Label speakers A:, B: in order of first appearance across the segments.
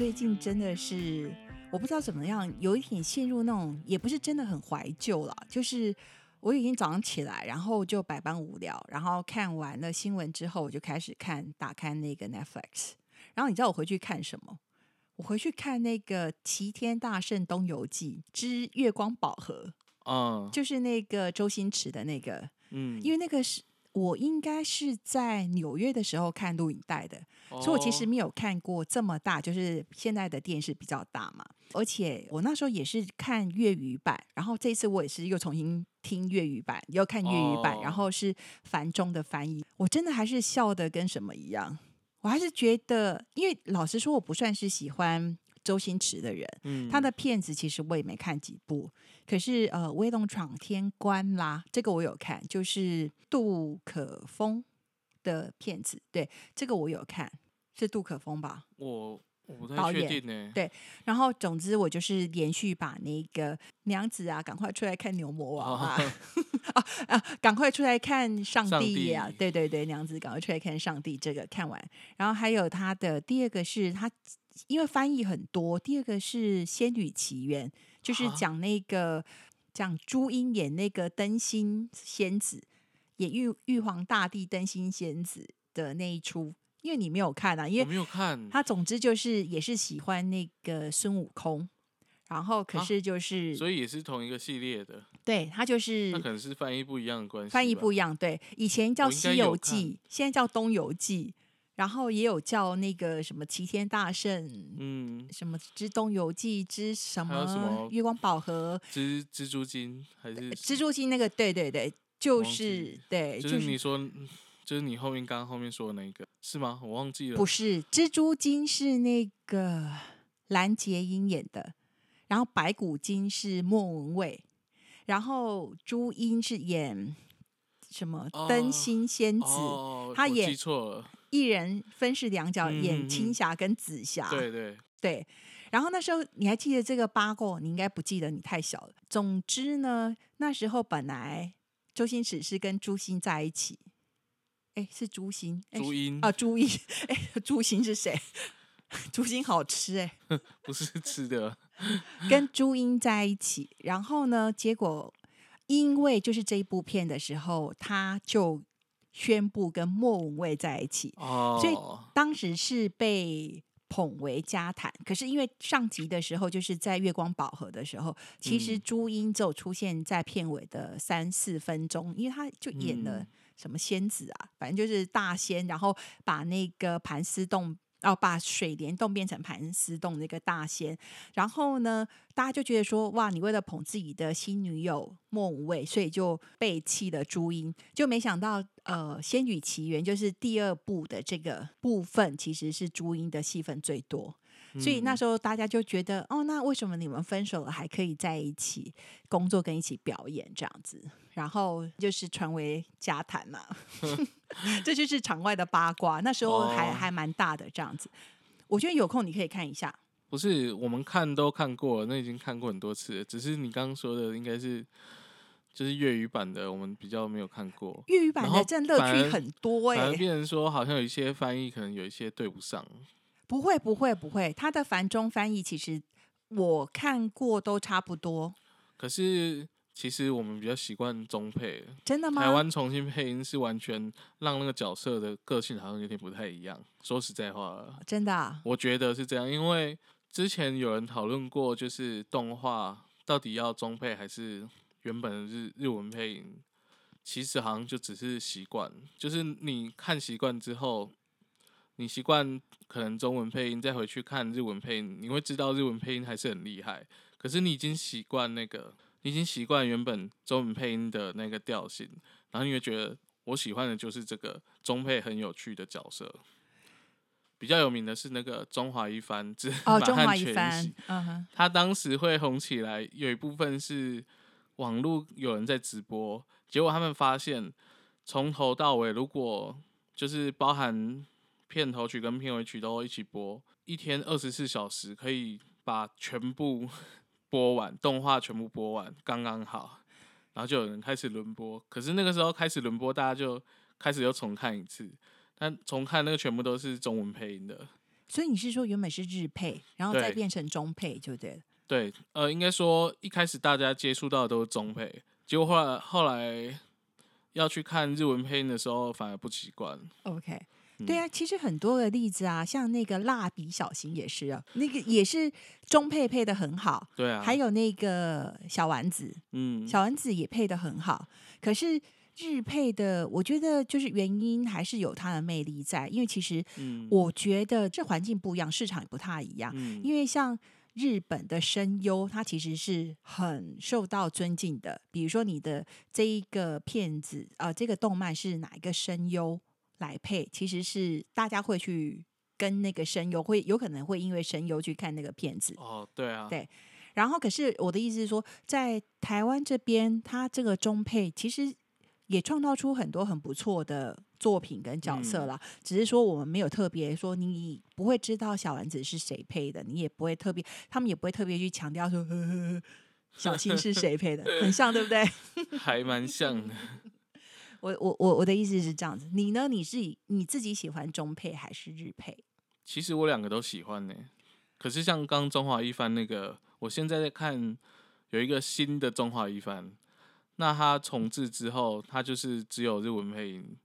A: 最近真的是我不知道怎么样，有一点陷入那种也不是真的很怀旧了，就是我已经早上起来，然后就百般无聊，然后看完了新闻之后，我就开始看打开那个 Netflix，然后你知道我回去看什么？我回去看那个《齐天大圣东游记之月光宝盒》，
B: 嗯。
A: 就是那个周星驰的那个，
B: 嗯，
A: 因为那个是我应该是在纽约的时候看录影带的，所以我其实
B: 哦
A: 没有看过这么大，就是现在的电视比较大嘛。而且我那时候也是看粤语版，然后这次我也是又重新听粤语版，又看粤语版，
B: 哦
A: 然后是繁中的翻译，我真的还是笑的跟什么一样。我还是觉得，因为老实说，我不算是喜欢周星驰的人，
B: 嗯
A: 他的片子其实我也没看几部，可是呃，《威龙闯天关》啦，这个我有看，就是杜可风的片子，对，这个我有看，是杜可风吧？
B: 我我不太确定呢。
A: 对然后总之我就是连续把那个娘子啊，赶快出来看牛魔王啊，啊啊，赶快出来看上
B: 上
A: 帝呀、
B: 帝
A: 对对对，娘子赶快出来看上帝，这个看完，然后还有他的第二个是他。因为翻译很多，第二个是《仙女奇缘》，就是
B: 啊
A: 讲那个讲朱茵演那个灯芯仙子，演玉玉皇大帝灯芯仙子的那一出。因为你没有看啊，因为
B: 我没有看，
A: 他总之就是也是喜欢那个孙悟空，然后可
B: 啊
A: 是就是、
B: 所以也是同一个系列的，
A: 对他就是
B: 那可能是翻译不一样的关系。
A: 翻译不一样，对，以前叫《西游
B: 有
A: 记》，现在叫《东游记》，然后也有叫那个什么齐天大圣。
B: 嗯，
A: 什么之东游记之什
B: 还有什么
A: 月光宝盒、
B: 蜘蜘蛛精还是
A: 蜘蛛精那个，对对对，就是对，
B: 就是你说，嗯就是你后面刚刚后面说的那一个是吗？我忘记了。
A: 不是蜘蛛精是那个蓝洁瑛演的，然后白骨精是莫文蔚，然后朱茵是演什么
B: 哦
A: 灯芯仙子，
B: 哦，我
A: 他演
B: 记错了。
A: 一人分饰两角，
B: 嗯
A: 演青霞跟紫霞。
B: 对对，
A: 对然后那时候你还记得这个八卦？你应该不记得，你太小了。总之呢，那时候本来周星驰是跟朱茵在一起，哎，是朱茵，诶
B: 朱茵
A: 啊，朱茵，哎，朱茵是谁？朱茵好吃哎、
B: 不是吃的，
A: 跟朱茵在一起，然后呢，结果因为就是这一部片的时候，他就宣布跟莫文蔚在一起，
B: 哦，
A: 所以当时是被捧为家谈。可是因为上集的时候，就是在月光宝盒的时候，其实
B: 嗯
A: 朱茵只有出现在片尾的三四分钟，因为她就演了
B: 嗯
A: 什么仙子啊，反正就是大仙，然后把那个盘丝洞。哦，把水帘洞变成盘丝洞那个大仙，然后呢，大家就觉得说，哇，你为了捧自己的新女友莫无畏，所以就背弃了朱茵，就没想到，呃，《仙女奇缘》就是第二部的这个部分，其实是朱茵的戏份最多，所以那
B: 嗯
A: 时候大家就觉得，哦，那为什么你们分手了还可以在一起工作跟一起表演这样子？然后就是传为家谈嘛，这就是场外的八卦，那时候还、
B: 哦
A: 还蛮大的这样子。我觉得有空你可以看一下，
B: 不是我们看都看过了，那已经看过很多次了。只是你刚刚说的应该是就是粤语版的，我们比较没有看过。
A: 粤语版的真的乐趣很多哎、
B: 反而变成说，好像有一些翻译可能有一些对不上。
A: 不会不会不会，它的繁中翻译其实我看过都差不多，
B: 可是其实我们比较习惯中配，
A: 真的吗？
B: 台湾重新配音是完全让那个角色的个性好像有点不太一样。说实在话，
A: 真的、啊，
B: 我觉得是这样，因为之前有人讨论过，就是动画到底要中配还是原本的日日文配音，其实好像就只是习惯，就是你看习惯之后，你习惯可能中文配音，再回去看日文配音，你会知道日文配音还是很厉害。可是你已经习惯那个，你已经习惯原本中文配音的那个调性，然后你会觉得我喜欢的就是这个中配很有趣的角色。比较有名的是那个中华一番之
A: 哦，
B: 满汉
A: 中华一
B: 全
A: 番
B: 席，
A: 嗯哼，
B: 他当时会红起来，有一部分是网络有人在直播，结果他们发现从头到尾，如果就是包含片头曲跟片尾曲都一起播，一天二十四小时可以把全部 播完，动画全部播完，刚刚好。然后就有人开始轮播，可是那个时候开始轮播，大家就开始又重看一次，但重看那个全部都是中文配音的，
A: 所以你是说原本是日配，然后再
B: 对
A: 变成中配，就对了。
B: 对，呃，应该说一开始大家接触到的都是中配，结果后来后来要去看日文配音的时候，反而不习惯。
A: OK，
B: 嗯
A: 对啊，其实很多的例子啊，像那个蜡笔小新也是啊，那个 也是中配配的很好，
B: 对啊，
A: 还有那个小丸子，
B: 嗯，
A: 小丸子也配的很好，可是。日配的，我觉得就是原因还是有它的魅力在，因为其实
B: 嗯
A: 我觉得这环境不一样，市场也不太一样。
B: 嗯
A: 因为像日本的声优，它其实是很受到尊敬的。比如说你的这一个片子，呃，这个动漫是哪一个声优来配，其实是大家会去跟那个声优会有可能会因为声优去看那个片子。
B: 哦，对啊，
A: 对然后，可是我的意思是说，在台湾这边，他这个中配其实也创造出很多很不错的作品跟角色
B: 嗯
A: 啦。只是说我们没有特别说，你不会知道小丸子是谁配的，你也不会特别，他们也不会特别去强调说，呵呵呵小新是谁配的，很像，对不对？
B: 还蛮像的。
A: 我我我我的意思是这样子，你呢？你是以你自己喜欢中配还是日配？
B: 其实我两个都喜欢呢，可是像刚中华一番那个，我现在在看有一个新的中华一番，那它重置之后，它就是只有日文配音。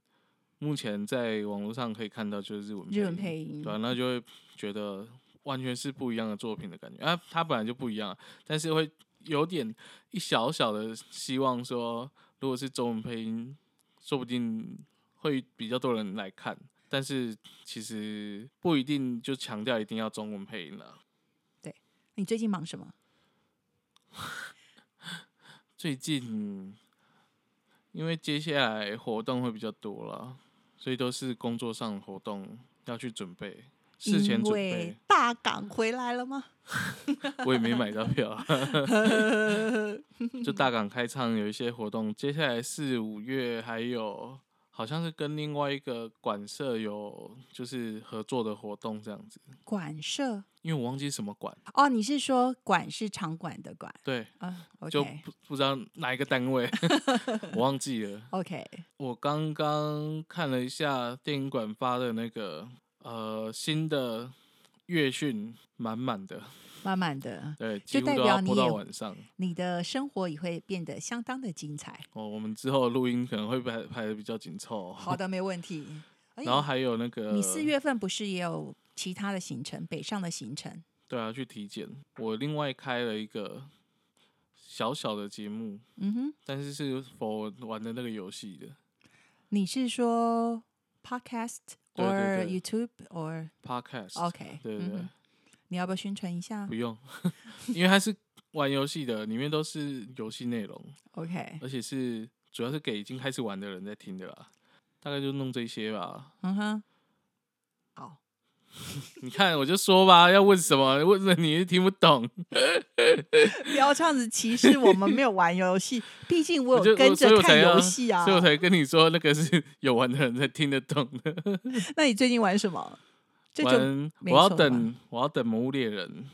B: 目前在网络上可以看到就是日文
A: 日文配音
B: 对、啊，那就会觉得完全是不一样的作品的感觉。啊，它本来就不一样，但是会有点一小小的希望说，如果是中文配音，说不定会比较多人来看。但是其实不一定就强调一定要中文配音了。
A: 你最近忙什么？
B: 最近因为接下来活动会比较多了，所以都是工作上活动要去准备，事前准备。
A: 大港回来了吗？
B: 我也没买到票，就大港开唱有一些活动，接下来四五月还有好像是跟另外一个馆舍有就是合作的活动这样子，
A: 馆舍
B: 因为我忘记什么馆，
A: 哦，你是说馆是场馆的馆？
B: 对，
A: 嗯
B: 就不不知道哪一个单位，我忘记了。
A: OK，
B: 我刚刚看了一下电影馆发的那个呃新的乐讯，满满的，
A: 满满的，
B: 对，
A: 就代表你有
B: 晚上。
A: 你的生活也会变得相当的精彩。
B: 哦，我们之后录音可能会排排的比较紧凑。
A: 好的，没问题。哎
B: 然后还有那个，
A: 你四月份不是也有其他的行程，北上的行程？
B: 对啊，去体检。我另外开了一个小小的节目，
A: 嗯哼，
B: 但是是否玩的那个游戏的
A: 你是说 podcast
B: 对
A: or YouTube or
B: podcast。
A: OK？
B: 对对对，
A: 嗯你要不要宣传一下
B: 不用，因为它是玩游戏的，里面都是游戏内容
A: ，？OK，
B: 而且是主要是给已经开始玩的人在听的啦。大概就弄这些吧。
A: 嗯哼，好，
B: 你看，我就说吧，要问什么？问了你是听不懂。
A: 不要这样子歧视我们没有玩游戏，毕竟我 有跟着看游戏啊
B: 所以。我才跟你说，那个是有玩的人才听得懂的。
A: 那你最近玩什么？这就
B: 玩，我要等，我要等《魔物猎人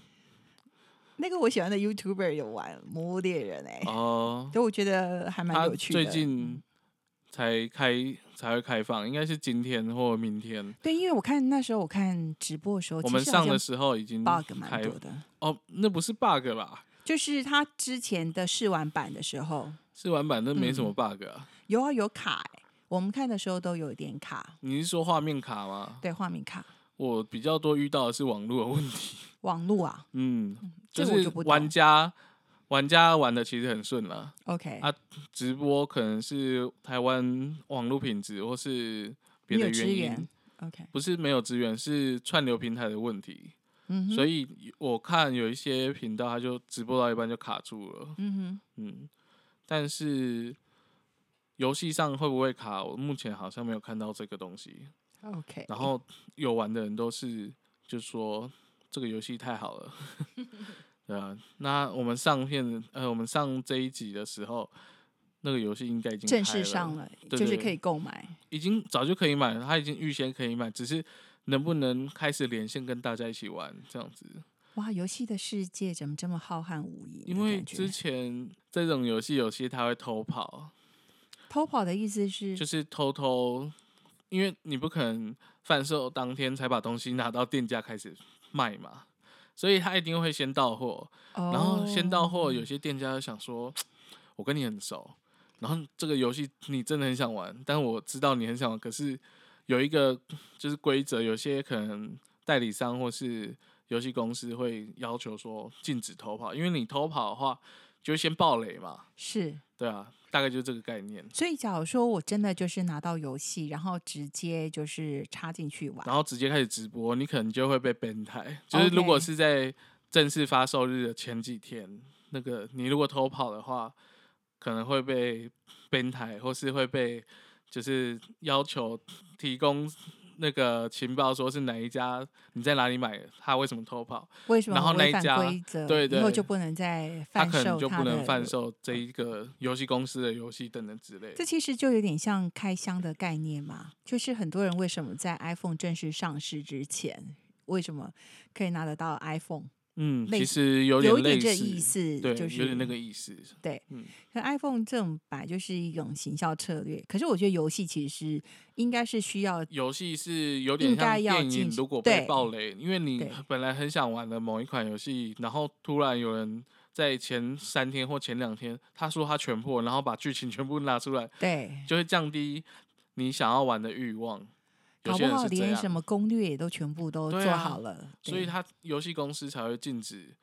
A: 那个我喜欢的 YouTuber 有玩《魔物猎人》哎》，
B: 哦，
A: 所以我觉得还蛮有趣的。
B: 最近才开才会开放，应该是今天或明天。
A: 对，因为我看那时候我看直播的时候，
B: 我们上的时候已经
A: bug 蛮多的，
B: 哦，那不是 bug 吧？
A: 就是他之前的试玩版的时候，
B: 试玩版那没什么
A: 嗯
B: bug 啊。
A: 有啊有卡、欸，我们看的时候都有一点卡，
B: 你是说画面卡吗？
A: 对，画面卡、
B: 我比较多遇到的是网络的问题。
A: 网络啊
B: 嗯，
A: 这
B: 就是玩家玩家玩的其实很顺了
A: ，，OK，、
B: 啊直播可能是台湾网络品质或是别的原因
A: ，，OK，
B: 不是没有资源，是串流平台的问题。所以我看有一些频道，它就直播到一半就卡住了。
A: 嗯
B: 嗯，但是游戏上会不会卡？我目前好像没有看到这个东西。
A: ，OK，
B: 然后有玩的人都是就说这个游戏太好了，对啊。那我们上片呃，我们上这一集的时候，那个游戏应该已经
A: 正式上了，
B: 对对
A: 就是可以购买，
B: 已经早就可以买了，它已经预先可以买，只是能不能开始连线跟大家一起玩这样子？
A: 哇，游戏的世界怎么这么浩瀚无垠
B: 因为之前这种游戏有些它会偷跑，
A: 偷跑的意思是
B: 就是偷偷因为你不可能贩售当天才把东西拿到店家开始卖嘛，所以他一定会先到货，然后先到货，有
A: 哦。
B: 些店家就想说，我跟你很熟，然后这个游戏你真的很想玩，但我知道你很想玩，可是有一个就是规则，有些可能代理商或是游戏公司会要求说禁止偷跑，因为你偷跑的话就会先爆雷嘛，
A: 是。
B: 对啊，大概就是这个概念。
A: 所以，假如说我真的就是拿到游戏，然后直接就是插进去玩，
B: 然后直接开始直播，你可能就会被 ban 台。就是如果是在正式发售日的前几天，那个你如果偷跑的话，可能会被 ban 台，或是会被就是要求提供那个情报，说是哪一家你在哪里买的，他为什么偷跑，
A: 为什么
B: 然后那一家
A: 规则？
B: 对对
A: 以后就不能再贩
B: 他可能
A: 售
B: 就不能
A: 的
B: 贩售这一个游戏公司的游戏等等之类的
A: 这。其实就有点像开箱的概念嘛，就是很多人为什么在 iPhone 正式上市之前，为什么可以拿得到 iPhone？
B: 嗯，其实有
A: 有一
B: 点类似，
A: 点这意思，
B: 对，
A: 就是
B: 有点那个意思。
A: 对。
B: 嗯
A: 可 iPhone 这种本来就是一种行销策略，可是我觉得游戏其实是应该是需要
B: 游戏是有点像电影，如果被
A: 对
B: 爆雷，因为你
A: 对
B: 本来很想玩的某一款游戏，然后突然有人在前三天或前两天，他说他全破，然后把剧情全部拿出来，
A: 对，
B: 就会降低你想要玩的欲望。有
A: 搞不好连什么攻略也都全部都做好了，对
B: 所以他游戏公司才会禁止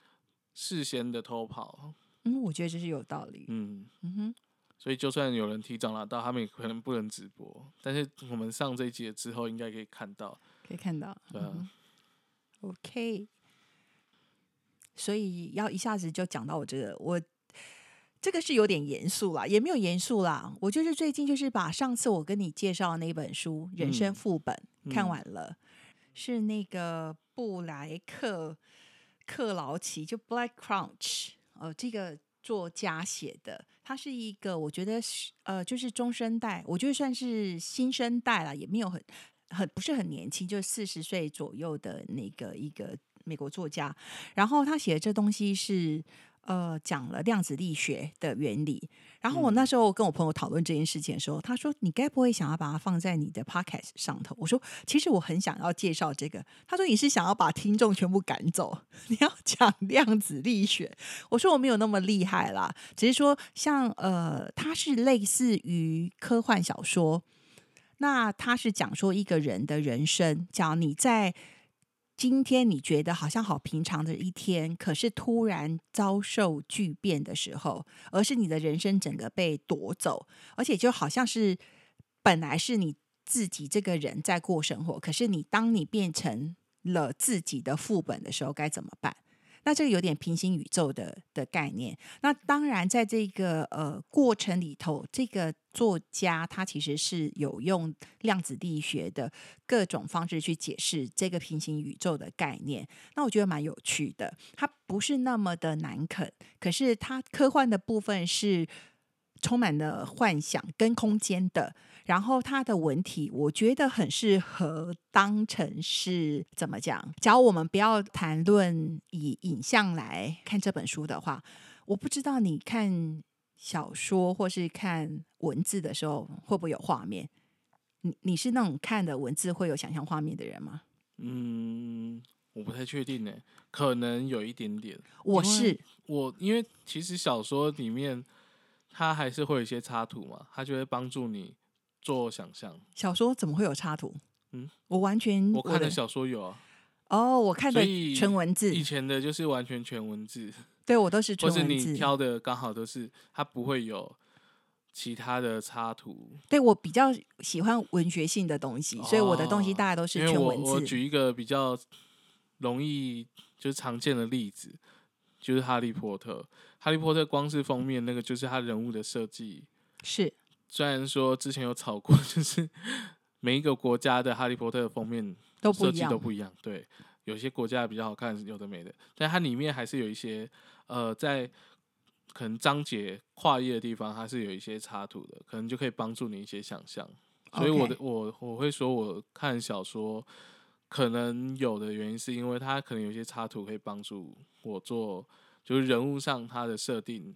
B: 事先的偷跑。
A: 嗯，我觉得这是有道理。
B: 嗯，
A: 嗯哼，
B: 所以就算有人提早拿到，他们也可能不能直播，但是我们上这一节之后应该可以看到。
A: 可以看到。
B: 对啊
A: 嗯 OK，所以要一下子就讲到我这个，我这个是有点严肃啦，也没有严肃啦。我就是最近就是把上次我跟你介绍的那本书《人生
B: 嗯
A: 副本》看
B: 嗯
A: 完了，是那个布莱克克劳奇，就 Black Crunch，呃，这个作家写的。他是一个，我觉得是呃，就是中生代，我觉得算是新生代啦，也没有很很不是很年轻，就四十岁左右的那个一个美国作家。然后他写的这东西是呃讲了量子力学的原理。然后我那时候跟我朋友讨论这件事情的时候，他说：“你该不会想要把它放在你的 podcast 上头？”我说：“其实我很想要介绍这个。”他说：“你是想要把听众全部赶走？你要讲量子力学？”我说：“我没有那么厉害啦，只是说像呃，它是类似于科幻小说。那他是讲说一个人的人生，讲你在今天你觉得好像好平常的一天，可是突然遭受巨变的时候，而是你的人生整个被夺走，而且就好像是本来是你自己这个人在过生活，可是你当你变成了自己的副本的时候，该怎么办？那这个有点平行宇宙的的概念。那当然，在这个呃过程里头，这个作家他其实是有用量子力学的各种方式去解释这个平行宇宙的概念。那我觉得蛮有趣的，它不是那么的难啃，可是它科幻的部分是充满了幻想跟空间的。然后它的文体，我觉得很适合当成是怎么讲？假如我们不要谈论以影像来看这本书的话，我不知道你看小说或是看文字的时候会不会有画面？你你是那种看的文字会有想象画面的人吗？
B: 嗯，我不太确定呢，可能有一点点。
A: 我是
B: 我，因为其实小说里面它还是会有一些插图嘛，它就会帮助你做想象。
A: 小说怎么会有插图？
B: 嗯，
A: 我完全
B: 我看的小说有啊，
A: 哦，我看的
B: 所以
A: 纯文字
B: 以，前的就是完全全文字，
A: 对我都是
B: 或是你。挑的刚好都是它不会有其他的插图。
A: 对我比较喜欢文学性的东西，所以我的东西
B: 哦
A: 大概都是全文字。
B: 我举一个比较容易就是常见的例子，就是哈利波特。哈利波特光是封面那个就是他人物的设计，
A: 是
B: 虽然说之前有吵过，就是每一个国家的哈利波特的封面设计
A: 都不一样，
B: 都不一样。对，有些国家比较好看，有的没的，但它里面还是有一些呃，在可能章节跨页的地方，它是有一些插图的，可能就可以帮助你一些想象。所以我的我我会说，我看小说可能有的原因是因为它可能有一些插图可以帮助我做，就是人物上它的设定。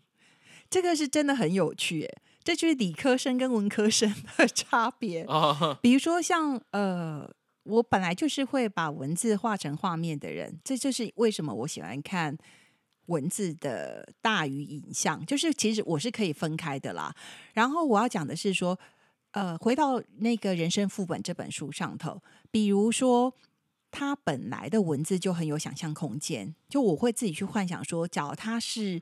A: 这个是真的很有趣耶。这就是理科生跟文科生的 差别。
B: 哦，
A: 比如说像呃，我本来就是会把文字画成画面的人，这就是为什么我喜欢看文字的大于影像，就是其实我是可以分开的啦。然后我要讲的是说，呃，回到那个人生副本这本书上头，比如说。他本来的文字就很有想象空间，就我会自己去幻想说，假如他是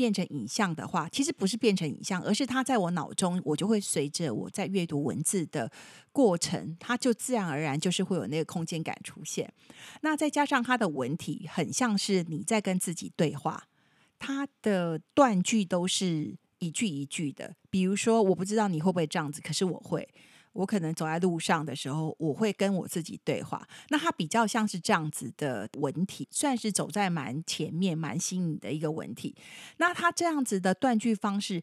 A: 变成影像的话，其实不是变成影像，而是它在我脑中，我就会随着我在阅读文字的过程，它就自然而然就是会有那个空间感出现。那再加上它的文体很像是你在跟自己对话，它的断句都是一句一句的。比如说，我不知道你会不会这样子，可是我会。我可能走在路上的时候，我会跟我自己对话。那它比较像是这样子的文体，算是走在蛮前面、蛮新颖的一个文体。那它这样子的断句方式，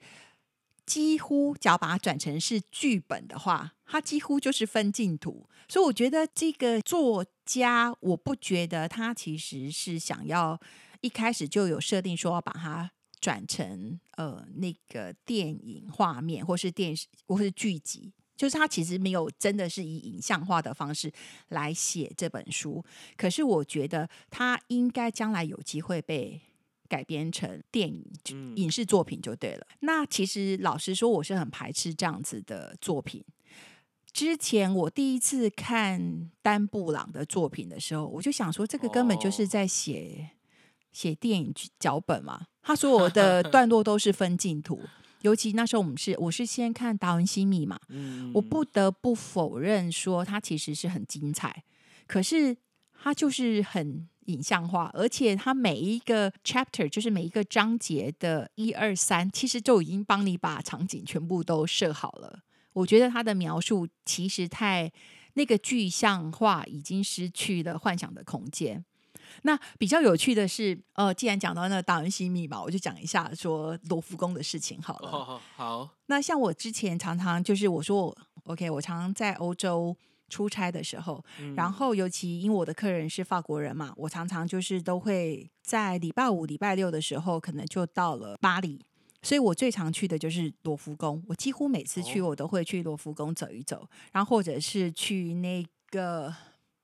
A: 几乎只要把它转成是剧本的话，它几乎就是分镜图。所以我觉得这个作家，我不觉得他其实是想要一开始就有设定说要把它转成呃那个电影画面，或是电视，或是剧集。就是他其实没有真的是以影像化的方式来写这本书，可是我觉得他应该将来有机会被改编成电影、影视作品就对了。那其实老实说，我是很排斥这样子的作品。之前我第一次看丹布朗的作品的时候，我就想说，这个根本就是在写写电影脚本嘛。他说我的 段落都是分镜图。尤其那时候我们是，我是先看《达文西密码》，我不得不否认说它其实是很精彩，可是它就是很影像化，而且它每一个 chapter 就是每一个章节的一二三，其实就已经帮你把场景全部都设好了。我觉得它的描述其实太那个具象化，已经失去了幻想的空间。那比较有趣的是，呃，既然讲到那个达文西密码，我就讲一下说罗浮宫的事情好了。
B: 好，
A: 那像我之前常常就是我说我 OK，我常常在欧洲出差的时候，然后尤其因为我的客人是法国人嘛，我常常就是都会在礼拜五、礼拜六的时候，可能就到了巴黎，所以我最常去的就是罗浮宫。我几乎每次去，我都会去罗浮宫走一走，然后或者是去那个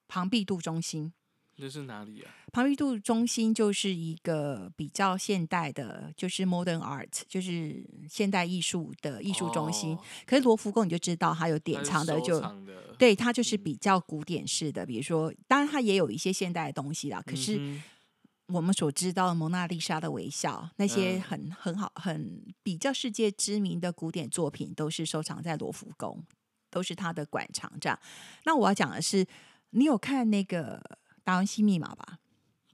A: 庞毕度中心。
B: 这是哪里啊？
A: 庞毕度中心就是一个比较现代的，就是 modern art，就是现代艺术的艺术中心。可是罗浮宫你就知道，它有典藏的，就对它就是比较古典式的。比如说，当然它也有一些现代的东西啦。可是我们所知道的蒙娜丽莎的微笑，那些很很好、很比较世界知名的古典作品，都是收藏在罗浮宫，都是它的馆藏。这样，那我要讲的是，你有看那个？达文西密码吧，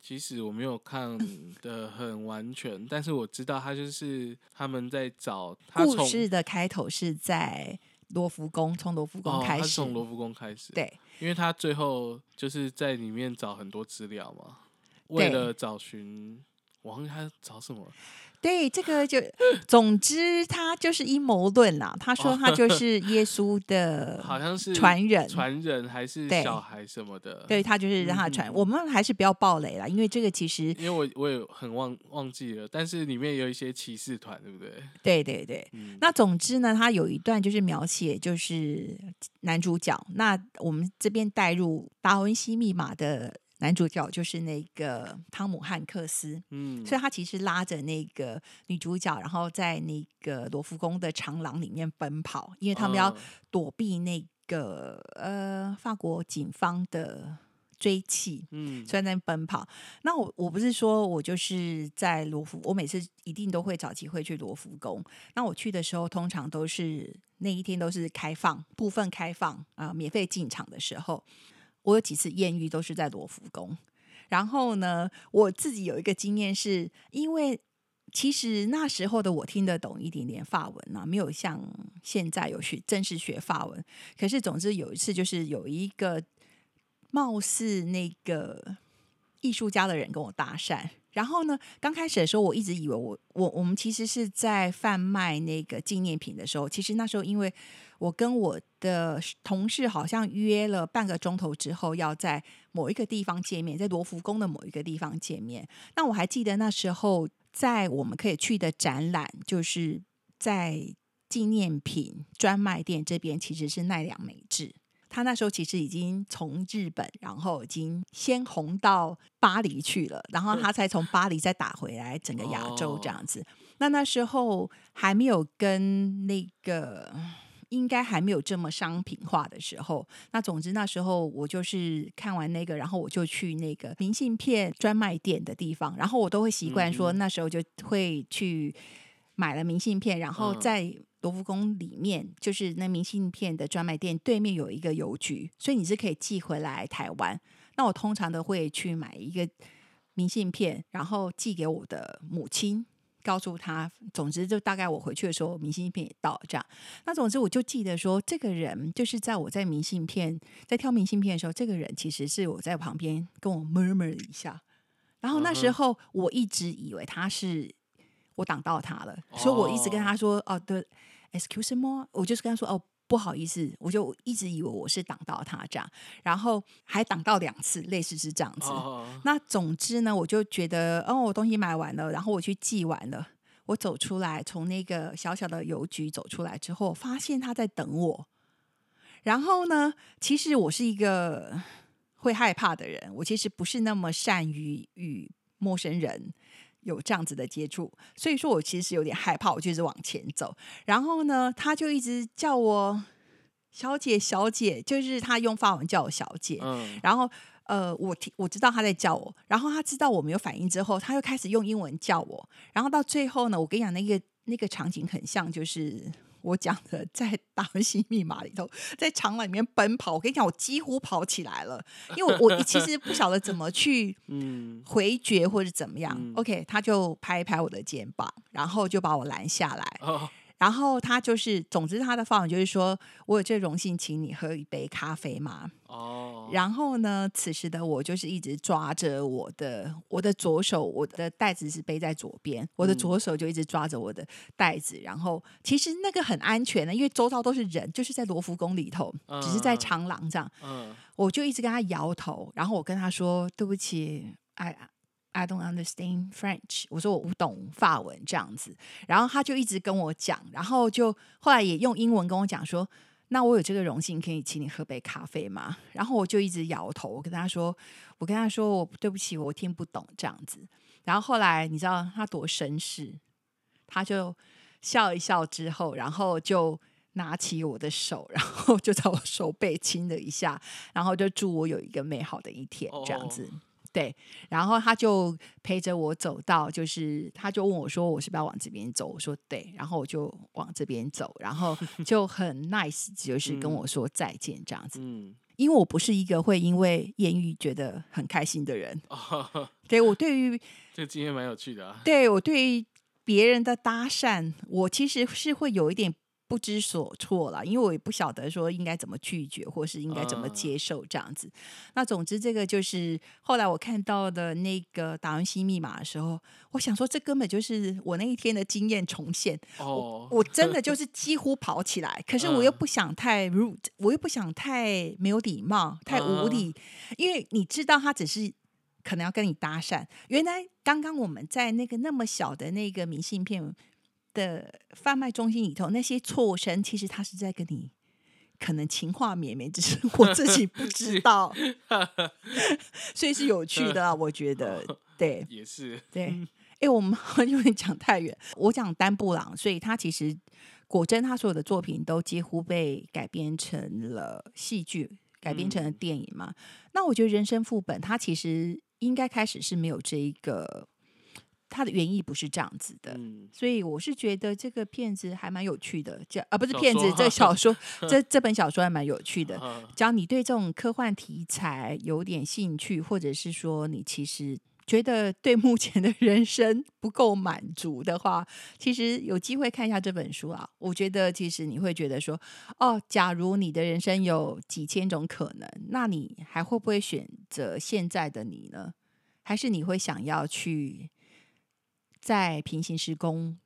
B: 其实我没有看的很完全，但是我知道他就是他们在找
A: 故事的开头是在罗浮宫，从罗浮宫开始，
B: 从罗浮宫开始，
A: 对，
B: 因为他最后就是在里面找很多资料嘛，为了找寻，我忘记他找什么。
A: 对，这个就总之，他就是阴谋论啦。他说他就是耶稣的，
B: 好像是
A: 传人，
B: 传人还是小孩什么的。
A: 对他就是让他传。我们还是不要暴雷了，因为这个其实，
B: 因为我我也很忘忘记了，但是里面有一些骑士团，对不对？
A: 对对对。那总之呢，他有一段就是描写，就是男主角。那我们这边带入达文西密码的。男主角就是那个汤姆汉克斯，嗯，所以他其实拉着那个女主角，然后在那个罗浮宫的长廊里面奔跑，因为他们要躲避那个呃法国警方的追击，嗯，所以在奔跑。那我我不是说我就是在罗浮，我每次一定都会找机会去罗浮宫。那我去的时候，通常都是那一天都是开放，部分开放啊，免费进场的时候。我有几次艳遇都是在罗浮宫，然后呢，我自己有一个经验，是因为其实那时候的我听得懂一点点法文啊，没有像现在有学正式学法文。可是总之有一次，就是有一个貌似那个艺术家的人跟我搭讪。然后呢？刚开始的时候，我一直以为我我我们其实是在贩卖那个纪念品的时候，其实那时候因为我跟我的同事好像约了半个钟头之后要在某一个地方见面，在罗浮宫的某一个地方见面。那我还记得那时候在我们可以去的展览，就是在纪念品专卖店这边其实是奈良美智。他那时候其实已经从日本，然后已经先红到巴黎去了，然后他才从巴黎再打回来整个亚洲这样子。那那时候还没有跟那个，应该还没有这么商品化的时候。那总之那时候我就是看完那个，然后我就去那个明信片专卖店的地方，然后我都会习惯说那时候就会去买了明信片，然后在。罗浮宫里面就是那明信片的专卖店对面有一个邮局，所以你是可以寄回来台湾。那我通常都会去买一个明信片，然后寄给我的母亲，告诉她。总之，就大概我回去的时候，明信片也到这样。那总之，我就记得说，这个人就是在我在明信片在挑明信片的时候，这个人其实是我在旁边跟我 murmur 一下。然后那时候我一直以为他是我挡到他了，所以我一直跟他说：“哦，对。” Excuse me，我就是跟他说哦，不好意思，我就一直以为我是挡到他这样，然后还挡到两次，类似是这样子。那总之呢，我就觉得哦，我东西买完了，然后我去寄完了，我走出来，从那个小小的邮局走出来之后，发现他在等我。然后呢，其实我是一个会害怕的人，我其实不是那么善于与陌生人。有这样子的接触，所以说我其实有点害怕，我就一直往前走。然后呢，他就一直叫我小姐，小姐，就是他用法文叫我小姐。嗯，然后呃，我听我知道他在叫我，然后他知道我没有反应之后，他又开始用英文叫我。然后到最后呢，我跟你讲，那个那个场景很像，就是。我讲的在达文西密码里头，在场馆里面奔跑。我跟你讲，我几乎跑起来了，因为我其实不晓得怎么去 回绝或者怎么样。OK，他就拍一拍我的肩膀，然后就把我拦下来。然后他就是，总之他的方法就是说，我有这荣幸请你喝一杯咖啡吗？哦。然后呢，此时的我就是一直抓着我的我的左手，我的袋子是背在左边，我的左手就一直抓着我的袋子。然后其实那个很安全的，因为周遭都是人，就是在罗浮宫里头，只是在长廊这样。嗯。我就一直跟他摇头，然后我跟他说：“对不起，哎。” I don't understand French。我说我不懂法文这样子，然后他就一直跟我讲，然后就后来也用英文跟我讲说，那我有这个荣幸可以请你喝杯咖啡吗？然后我就一直摇头，我跟他说，我跟他说我对不起，我听不懂这样子。然后后来你知道他多绅士，他就笑一笑之后，然后就拿起我的手，然后就在我手背亲了一下，然后就祝我有一个美好的一天这样子。对，然后他就陪着我走到，就是他就问我说：“我是不是要往这边走？”我说：“对。”然后我就往这边走，然后 就很 nice，就是跟我说再见这样子。嗯，因为我不是一个会因为艳遇觉得很开心的人。对我对于
B: 这个经验蛮有趣的啊。
A: 对我对于别人的搭讪，我其实是会有一点。不知所措了，因为我也不晓得说应该怎么拒绝，或是应该怎么接受这样子。那总之，这个就是后来我看到的那个达文西密码的时候，我想说，这根本就是我那一天的经验重现。哦，我真的就 是几乎跑起来，可是我又不想太 rude，我又不想太没有礼貌、太无礼，因为你知道他只是可能要跟你搭讪。原来刚刚我们在那个那么小的那个明信片。的贩卖中心里头，那些错身其实他是在跟你可能情话绵绵，只是 我自己不知道，所以是有趣的，我觉得对，
B: 也是
A: 对。哎，我们 因为讲太远，我讲丹布朗，所以他其实果真他所有的作品都几乎被改编成了戏剧，改编成了电影嘛。那我觉得人生副本，他其实应该开始是没有这一个。他的原意不是这样子的，所以我是觉得这个片子还蛮有趣的。这啊不是片子，这小说，这 这本小说还蛮有趣的。只要你对这种科幻题材有点兴趣，或者是说你其实觉得对目前的人生不够满足的话，其实有机会看一下这本书啊。我觉得其实你会觉得说，哦，假如你的人生有几千种可能，那你还会不会选择现在的你呢？还是你会想要去？在平行时空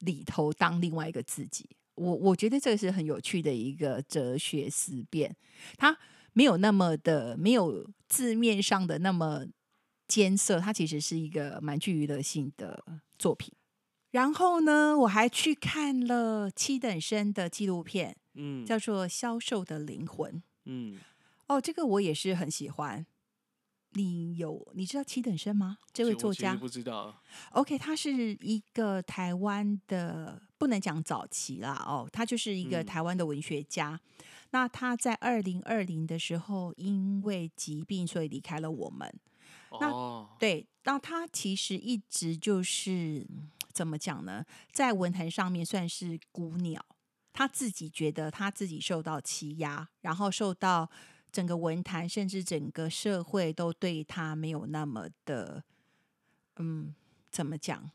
A: 里头当另外一个自己，我我觉得这个是很有趣的一个哲学思辨。它没有那么的没有字面上的那么艰涩，它其实是一个蛮具娱乐性的作品。然后呢，我还去看了七等生的纪录片，
B: 嗯
A: 叫做《销售的灵魂》。
B: 嗯，
A: 哦，这个我也是很喜欢。你有你知道七等生吗？这位作家
B: 不知道
A: ，，OK，他是一个台湾的，不能讲早期啦，哦，他就是一个
B: 嗯
A: 台湾的文学家。那他在二零二零的时候，因为疾病，所以离开了我们。那
B: 哦，
A: 对，那他其实一直就是怎么讲呢？在文坛上面算是孤鸟，他自己觉得他自己受到欺压，然后受到整个文坛甚至整个社会都对他没有那么的，嗯，怎么讲，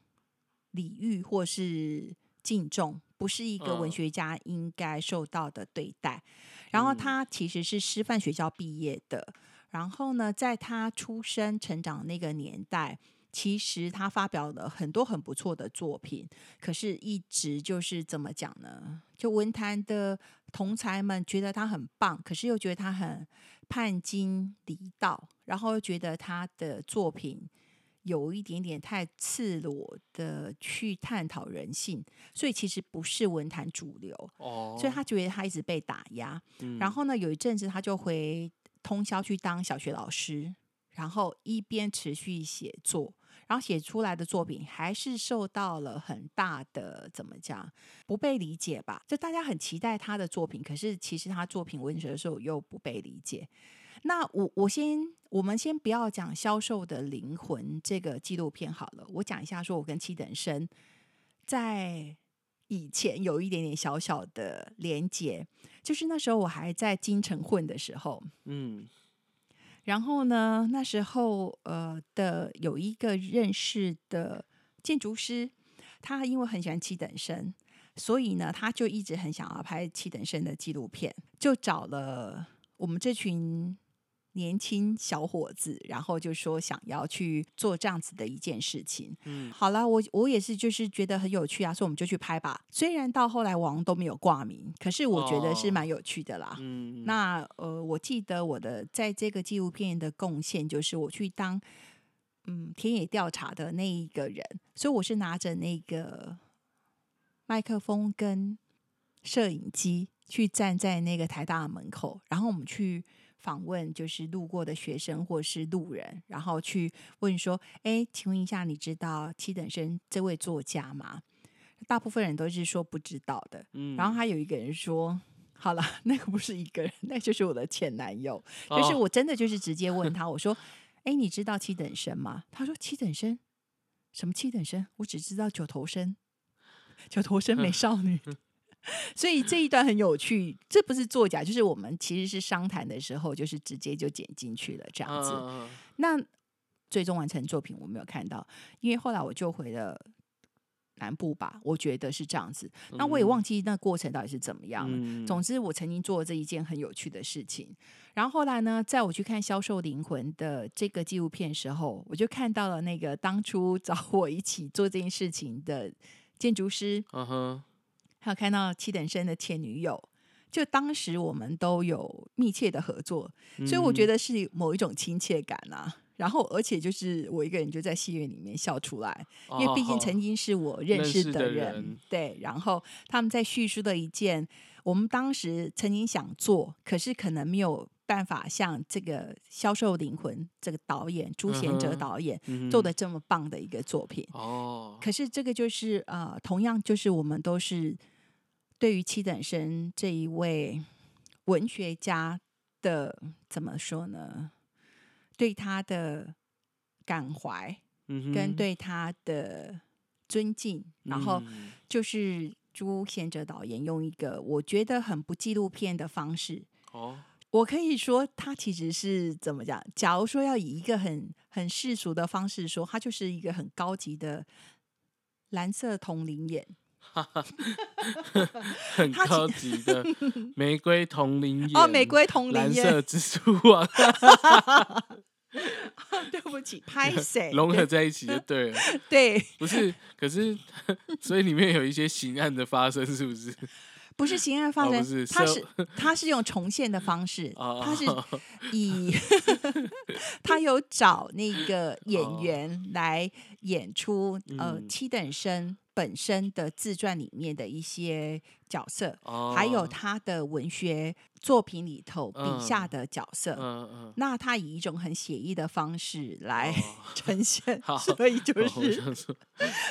A: 礼遇或是敬重，不是一个文
B: 嗯
A: 学家应该受到的对待。然后
B: 嗯
A: 他其实是师范学校毕业的，然后呢，在他出生成长那个年代，其实他发表了很多很不错的作品，可是一直就是怎么讲呢？就文坛的同才们觉得他很棒，可是又觉得他很叛经离道，然后又觉得他的作品有一点点太赤裸的去探讨人性，所以其实不是文坛主流。
B: 哦，
A: 所以他觉得他一直被打压。
B: 嗯
A: 然后呢，有一阵子他就回通宵去当小学老师，然后一边持续写作，然后写出来的作品还是受到了很大的怎么讲不被理解吧？就大家很期待他的作品，可是其实他作品文学的时候又不被理解。那我我先我们先不要讲《销售的灵魂》这个纪录片好了，我讲一下，说我跟七等生在以前有一点点小小的连结，就是那时候我还在京城混的时候，
B: 嗯
A: 然后呢，那时候呃的有一个认识的建筑师，他因为很喜欢七等生，所以呢，他就一直很想要拍七等生的纪录片，就找了我们这群年轻小伙子，然后就说想要去做这样子的一件事情。
B: 嗯
A: 好了，我我也是，就是觉得很有趣啊，所以我们就去拍吧。虽然到后来王都没有挂名，可是我觉得是
B: 哦
A: 蛮有趣的啦。
B: 嗯，
A: 那呃，我记得我的在这个纪录片的贡献就是我去当嗯田野调查的那一个人，所以我是拿着那个麦克风跟摄影机去站在那个台大的门口，然后我们去访问就是路过的学生或是路人，然后去问说：“哎，请问一下，你知道七等生这位作家吗？”大部分人都是说不知道的，
B: 嗯
A: 然后还有一个人说：“好了，那个不是一个人，那就是我的前男友。就是
B: 哦
A: 我真的就是直接问 他，我说：‘哎，你知道七等生吗？’他说：‘七等生？什么七等生？我只知道九头身，九头身美少女。’ 所以这一段很有趣，这不是作假，就是我们其实是商谈的时候，就是直接就剪进去了这样子。
B: 嗯
A: 那最终完成作品我没有看到，因为后来我就回了南部吧，我觉得是这样子。那我也忘记那过程到底是怎么样了。
B: 嗯
A: 总之，我曾经做了这一件很有趣的事情。然后后来呢，在我去看《销售灵魂》的这个纪录片的时候，我就看到了那个当初找我一起做这件事情的建筑师，
B: 嗯哼，
A: 还有看到七等生的前女友。就当时我们都有密切的合作，所以我觉
B: 得
A: 得是某一种亲切感啊。然后，而且就是我一个人就在戏院里面笑出来，因为毕竟曾经是我认
B: 识的
A: 人，
B: 人
A: 对。然后他们在叙述的一件我们当时曾经想做，可是可能没有办法像这个《销售灵魂》这个导演朱贤哲导演
B: 嗯
A: 做的这么棒的一个作品。
B: 哦，
A: 可是这个就是呃，同样就是我们都是对于七等生这一位文学家的怎么说呢？对他的感怀
B: 嗯哼
A: 跟对他的尊敬，然后
B: 嗯
A: 就是朱贤哲导演用一个我觉得很不纪录片的方式，
B: 哦，
A: 我可以说他其实是怎么讲？假如说要以一个很很世俗的方式说，他就是一个很高级的蓝色同龄眼。
B: 很
A: 他其
B: 高级的 玫瑰同龄眼
A: 哦，玫瑰同龄眼。
B: 蓝色，蜘蛛网。
A: 对不起，拍谁？
B: 融合在一起就对了，
A: 对，
B: 不是？可是所以里面有一些刑案的发生，是不是？
A: 不是刑案发生，
B: 哦是
A: 他是他是用重现的方式，
B: 哦。
A: 他是以他有找那个演
B: 哦
A: 员来演出呃
B: 嗯。
A: 七等生本身的自传里面的一些角色，
B: 哦，
A: 还有他的文学作品里头笔下
B: 嗯
A: 的角色。
B: 嗯嗯，
A: 那他以一种很写意的方式来
B: 哦
A: 呈现，
B: 好
A: 所以就是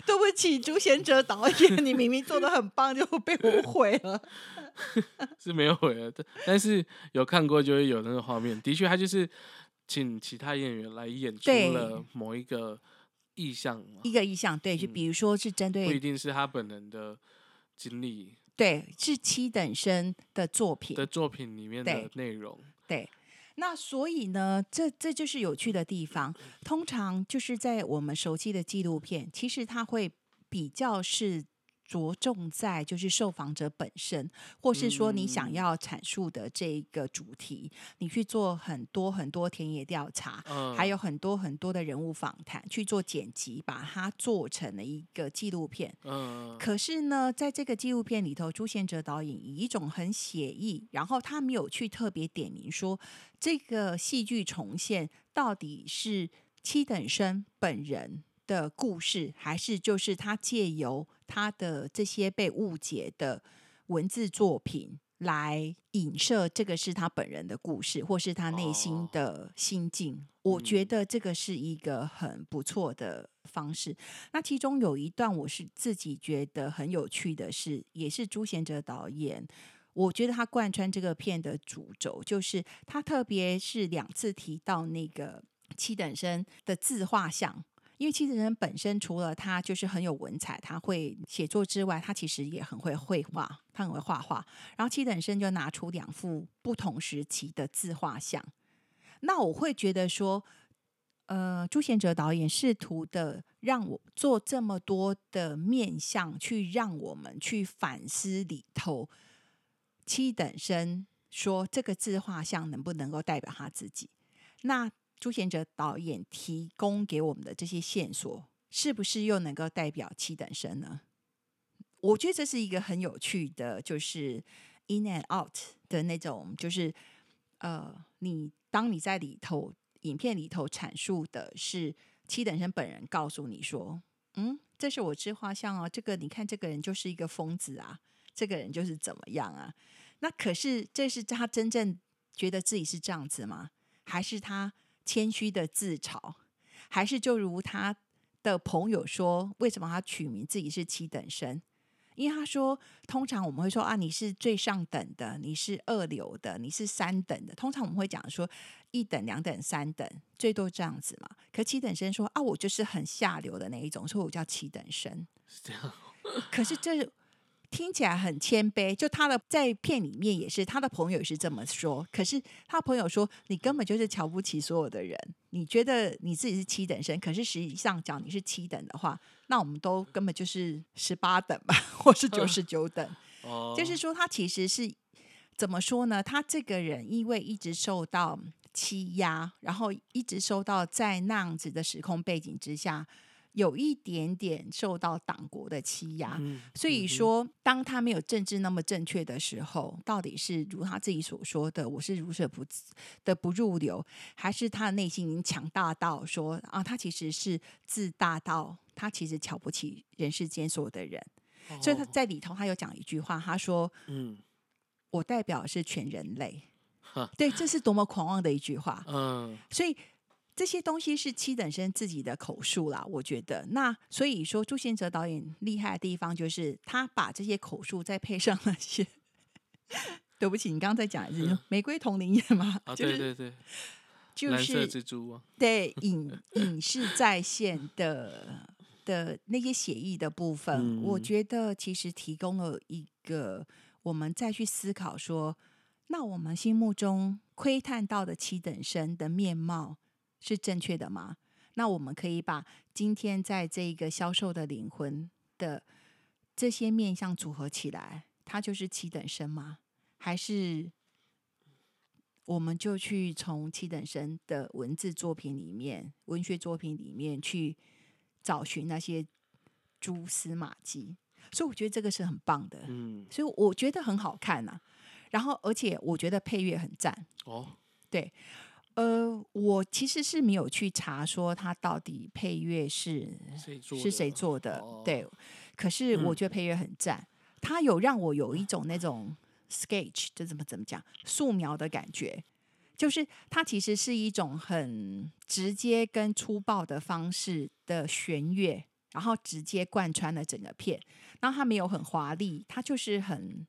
A: 对不起，朱贤哲导演，你明明做的很棒，就被我 毁了。
B: 是没有毁了，但但是有看过就会有那个画面。的确，他就是请其他演员来演出了某一个意象嘛，
A: 一个意向，对，就
B: 嗯
A: 比如说是针对
B: 不一定是他本人的经历
A: 对是七等生的作品，
B: 的作品里面的内容。
A: 对，那所以呢，这这就是有趣的地方。通常就是在我们熟悉的纪录片，其实它会比较是着重在就是受访者本身，或是说你想
B: 嗯。
A: 要阐述的这一个主题，你去做很多很多田野调查，
B: 嗯，
A: 还有很多很多的人物访谈，去做剪辑，把它做成了一个纪录片。
B: 嗯，
A: 可是呢，在这个纪录片里头，朱贤哲导演以一种很写意，然后他没有去特别点名说这个戏剧重现到底是七等生本人的故事，还是就是他借由他的这些被误解的文字作品。来影射这个是他本人的故事，或是他内心
B: 哦
A: 的心境。我觉
B: 嗯
A: 得这个是一个很不错的方式。那其中有一段我是自己觉得很有趣的是，也是朱贤哲导演，我觉得他贯穿这个片的主轴，就是他特别是两次提到那个七等生的自画像。因为七等生本身除了他就是很有文采，他会写作之外，他其实也很会绘画，他很会画画。然后七等生就拿出两幅不同时期的自画像，那我会觉得说，呃，朱贤哲导演试图的让我做这么多的面向，去让我们去反思里头七等生说这个自画像能不能够代表他自己？那朱贤哲导演提供给我们的这些线索，是不是又能够代表七等生呢？我觉得这是一个很有趣的，就是 in and out 的那种，就是呃，你当你在里头影片里头阐述的是七等生本人告诉你说，嗯，这是我自画像哦，这个你看这个人就是一个疯子啊，这个人就是怎么样啊？那可是这是他真正觉得自己是这样子吗？还是他谦虚的自嘲？还是就如他的朋友说，为什么他取名自己是七等生？因为他说，通常我们会说啊，你是最上等的，你是二流的，你是三等的。通常我们会讲说一等、两等、三等，最多这样子嘛。可七等生说啊，我就是很下流的那一种，所以我叫七等生。
B: 是这样。
A: 可是这听起来很谦卑，就他的在片里面也是，他的朋友也是这么说。可是他朋友说，你根本就是瞧不起所有的人，你觉得你自己是七等生，可是实际上讲你是七等的话，那我们都根本就是十八等吧，或是九十九等。
B: 哦，
A: 就是说，他其实是怎么说呢？他这个人因为一直受到欺压，然后一直受到在那样子的时空背景之下，有一点点受到党国的欺压。
B: 嗯
A: 所以说，当他没有政治那么正确的时候，到底是如他自己所说的，我是如舍不的不入流，还是他的内心已经强大到说啊，他其实是自大到他其实瞧不起人世间所有的人。所以他
B: 哦
A: 在里头，他有讲一句话，他说
B: 嗯：“
A: 我代表的是全人类。
B: 哈”
A: 对，这是多么狂妄的一句话。
B: 嗯
A: 所以这些东西是七等生自己的口述啦，我觉得。那所以说，朱贤哲导演厉害的地方就是他把这些口述再配上那些。对不起，你刚刚在讲的是 玫瑰同林眼嘛？
B: 啊，
A: 就是
B: 对对对，
A: 就是
B: 蜘蛛啊，
A: 对影影视在线的的那些写意的部分，我
B: 嗯
A: 觉得其实提供了一个我们再去思考说，那我们心目中窥探到的七等生的面貌是正确的吗？那我们可以把今天在这个销售的灵魂的这些面相组合起来，它就是七等生吗？还是我们就去从七等生的文字作品里面、文学作品里面去找寻那些蛛丝马迹，所以我觉得这个是很棒的，
B: 嗯，
A: 所以我觉得很好看呐、然后，而且我觉得配乐很赞。
B: 哦，
A: 呃，我其实是没有去查说它到底配乐是
B: 谁做
A: 是谁
B: 的
A: 做的，
B: 哦
A: 对。可是我
B: 嗯
A: 觉得配乐很赞，他有让我有一种那种 sketch，这怎么怎么讲，素描的感觉。就是它其实是一种很直接跟粗暴的方式的弦乐，然后直接贯穿了整个片。然后它没有很华丽，它就是很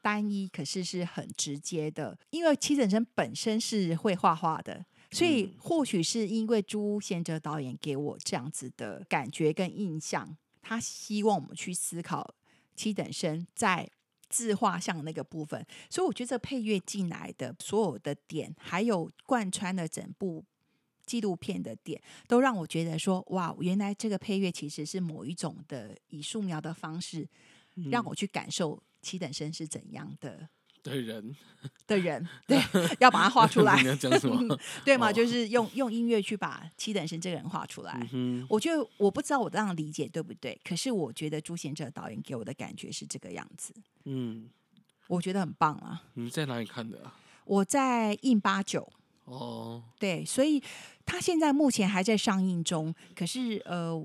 A: 单一，可是是很直接的。因为七等生本身是会画画的，所以
B: 嗯
A: 或许是因为朱贤哲导演给我这样子的感觉跟印象，他希望我们去思考七等生在自画像那个部分。所以我觉得这配乐进来的所有的点，还有贯穿了整部。纪录片的点都让我觉得说，哇，原来这个配乐其实是某一种的以素描的方式，让
B: 嗯
A: 我去感受七等生是怎样的
B: 的人
A: 的人，对，要把它画出来
B: 你，要讲什么？
A: 对吗？
B: 哦
A: 就是用用音乐去把七等生这个人画出来。
B: 嗯，
A: 我觉得我不知道我这样理解对不对，可是我觉得朱贤哲导演给我的感觉是这个样子，
B: 嗯，
A: 我觉得很棒啊！
B: 你在哪里看的啊？
A: 我在印八九，
B: 哦，
A: 对，所以他现在目前还在上映中。可是呃，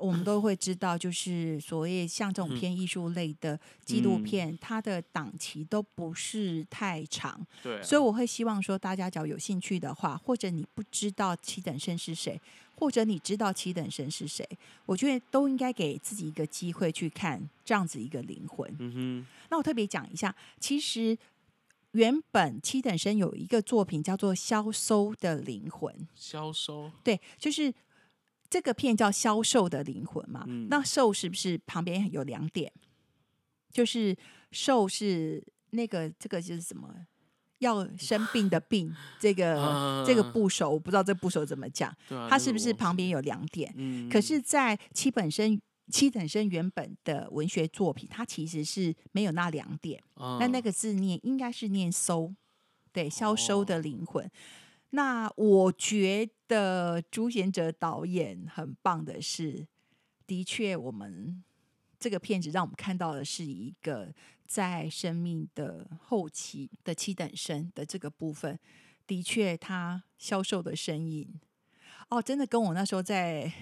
A: 我们都会知道，就是所谓像这种偏艺术类的纪录
B: 嗯。
A: 片，它的档期都不是太长，
B: 对啊，
A: 所以我会希望说，大家只要有兴趣的话，或者你不知道七等生是谁，或者你知道七等生是谁，我觉得都应该给自己一个机会去看这样子一个灵魂。
B: 嗯哼，
A: 那我特别讲一下，其实原本七等生有一个作品叫做《消收的灵魂》，
B: 消收，
A: 对，就是这个片叫《销售的灵魂》嘛。
B: 嗯
A: 那瘦是不是旁边有两点？就是瘦是那个这个就是什么？要生病的病，这个、这个
B: 啊
A: 部首我不知道这部首怎么讲，
B: 啊，
A: 它是不是旁边有两点？
B: 嗯，
A: 可是，在七本身七等生原本的文学作品，它其实是没有那两点。
B: 那
A: 那那个字念应该是念收，对，消收的灵魂。那我觉得朱贤哲导演很棒的是，的确，我们这个片子让我们看到的是一个在生命的后期的七等生的这个部分，的确他消瘦的身影，哦，真的跟我那时候在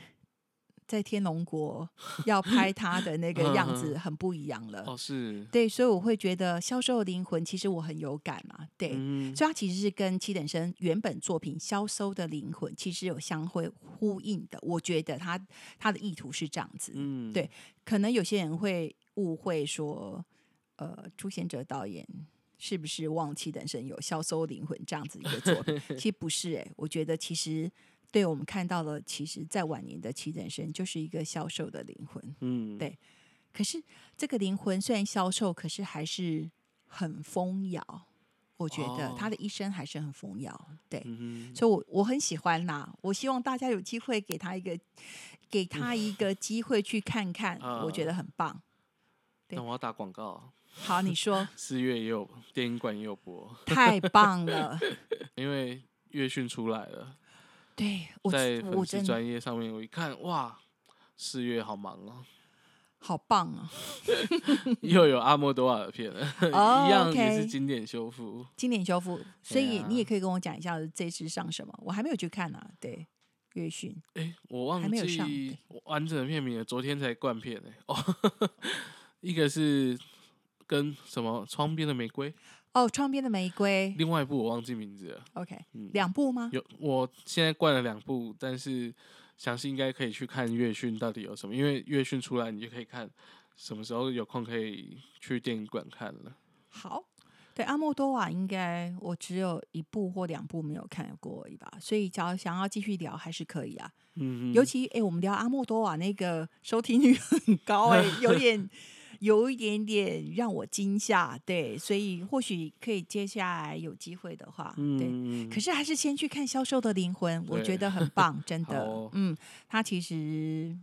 A: 在天龙国要拍他的那个样子很不一样了。
B: 哦是，
A: 对，所以我会觉得《销售的灵魂》其实我很有感嘛，对，
B: 嗯
A: 所以它其实是跟七等生原本作品《销售的灵魂》其实有相会呼应的。我觉得他他的意图是这样子，
B: 嗯
A: 对可能有些人会误会说，呃，朱贤哲导演是不是忘七等生有《销售灵魂》这样子一个作品？其实不是、欸，我觉得其实对我们看到了，其实在晚年的七等生就是一个消瘦的灵魂。
B: 嗯
A: 对可是这个灵魂虽然消瘦，可是还是很丰饶。我觉得
B: 哦
A: 他的一生还是很丰饶，对，
B: 嗯
A: 所以我我很喜欢呐。我希望大家有机会给他一个，给他一个机会去看看，我觉
B: 啊
A: 得很棒。对
B: 那我要打广告，
A: 好，你说
B: 四月也有电影馆也有播，
A: 太棒了，
B: 因为月讯出来了，
A: 对我
B: 在粉丝专业上面我一看，哇，四月好忙哦，
A: 好棒啊！
B: 又有阿莫多瓦的片了，
A: 哦
B: 一样也是经典修复。
A: 经典修复，所以你也可以跟我讲一下这次上什么，我还没有去看呢、对，月讯
B: 哎、我忘记完整的片名了，昨天才灌片哎、哦，一个是跟什么窗边的玫瑰，
A: 哦，窗边的玫瑰
B: 另外一部我忘记名字了。
A: ，OK，
B: 嗯
A: 两部吗？
B: 有，我现在灌了两部，但是详细应该可以去看月讯到底有什么，因为月讯出来你就可以看，什么时候有空可以去电影馆看了。
A: 好，对阿莫多瓦应该我只有一部或两部没有看过而已吧，所以只要想要继续聊还是可以啊。
B: 嗯哼，
A: 尤其哎，我们聊阿莫多瓦那个收听率很高诶，有点有一点点让我惊吓，对，所以或许可以接下来有机会的话，对。
B: 嗯，
A: 可是还是先去看《销售的灵魂》，我觉得很 棒，真的。
B: 哦
A: 嗯，它其实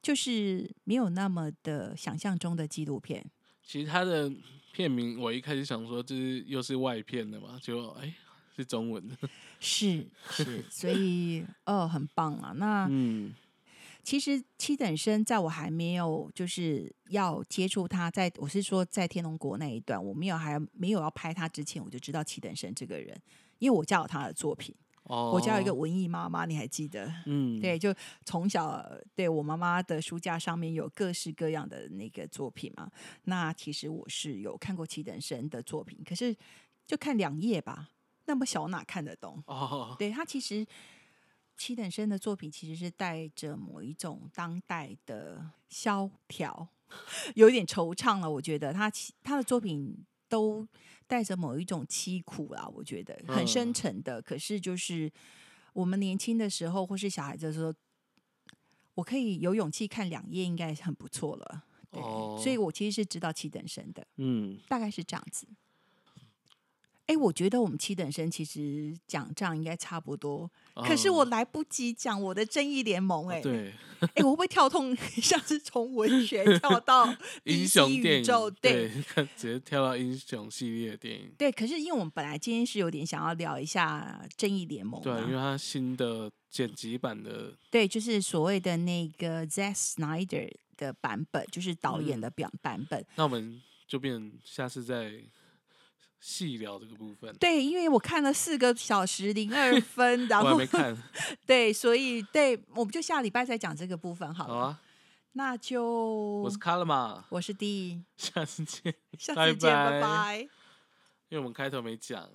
A: 就是没有那么的想象中的纪录片。
B: 其实它的片名我一开始想说这是又是外片的嘛，结果哎、是中文的。
A: 是 是，所以哦，很棒啊。那
B: 嗯
A: 其实七等生在我还没有就是要接触他，在我是说在天龙国那一段，我没有还没有要拍他之前，我就知道七等生这个人，因为我家有他的作品。
B: 哦，
A: 我家有一个，文艺妈妈，你还记得？
B: 嗯，
A: 对，就从小对我妈妈的书架上面有各式各样的那个作品嘛。那其实我是有看过七等生的作品，可是就看两页吧，那么小哪看得懂？
B: 哦，
A: 对他其实七等生的作品其实是带着某一种当代的萧条，有一点惆怅了。我觉得他其他的作品都带着某一种凄苦啦，我觉得很深
B: 嗯
A: 沉的。可是就是我们年轻的时候或是小孩子的时候，我可以有勇气看两页，应该很不错了。对，
B: 哦
A: 所以我其实是知道七等生的。
B: 嗯，
A: 大概是这样子。哎，我觉得我们七等生其实讲这样应该差不多，可是我
B: 嗯
A: 来不及讲我的正义联盟、哎、
B: 哦对，
A: 哎，我会不会跳痛，像是从文学跳到
B: 英雄
A: 宇宙？对
B: 对，直接跳到英雄系列的电影，
A: 对，可是因为我们本来今天是有点想要聊一下正义联盟
B: 对，因为，它新的剪辑版的，
A: 对，就是所谓的那个 Zack Snyder 的版本，就是导演
B: 嗯
A: 的表版本。
B: 那我们就变下次再细聊这个部分。
A: 对，因为我看了四个小时零二 分，然
B: 我还
A: 后
B: 没看，
A: 对，所以对，我们就下礼拜再讲这个部分好了。
B: 好啊，
A: 那就
B: 我是卡拉嘛，
A: 我是 D，
B: 下次见。
A: 下次见，拜
B: 拜
A: 拜。
B: 因为我们开头没讲，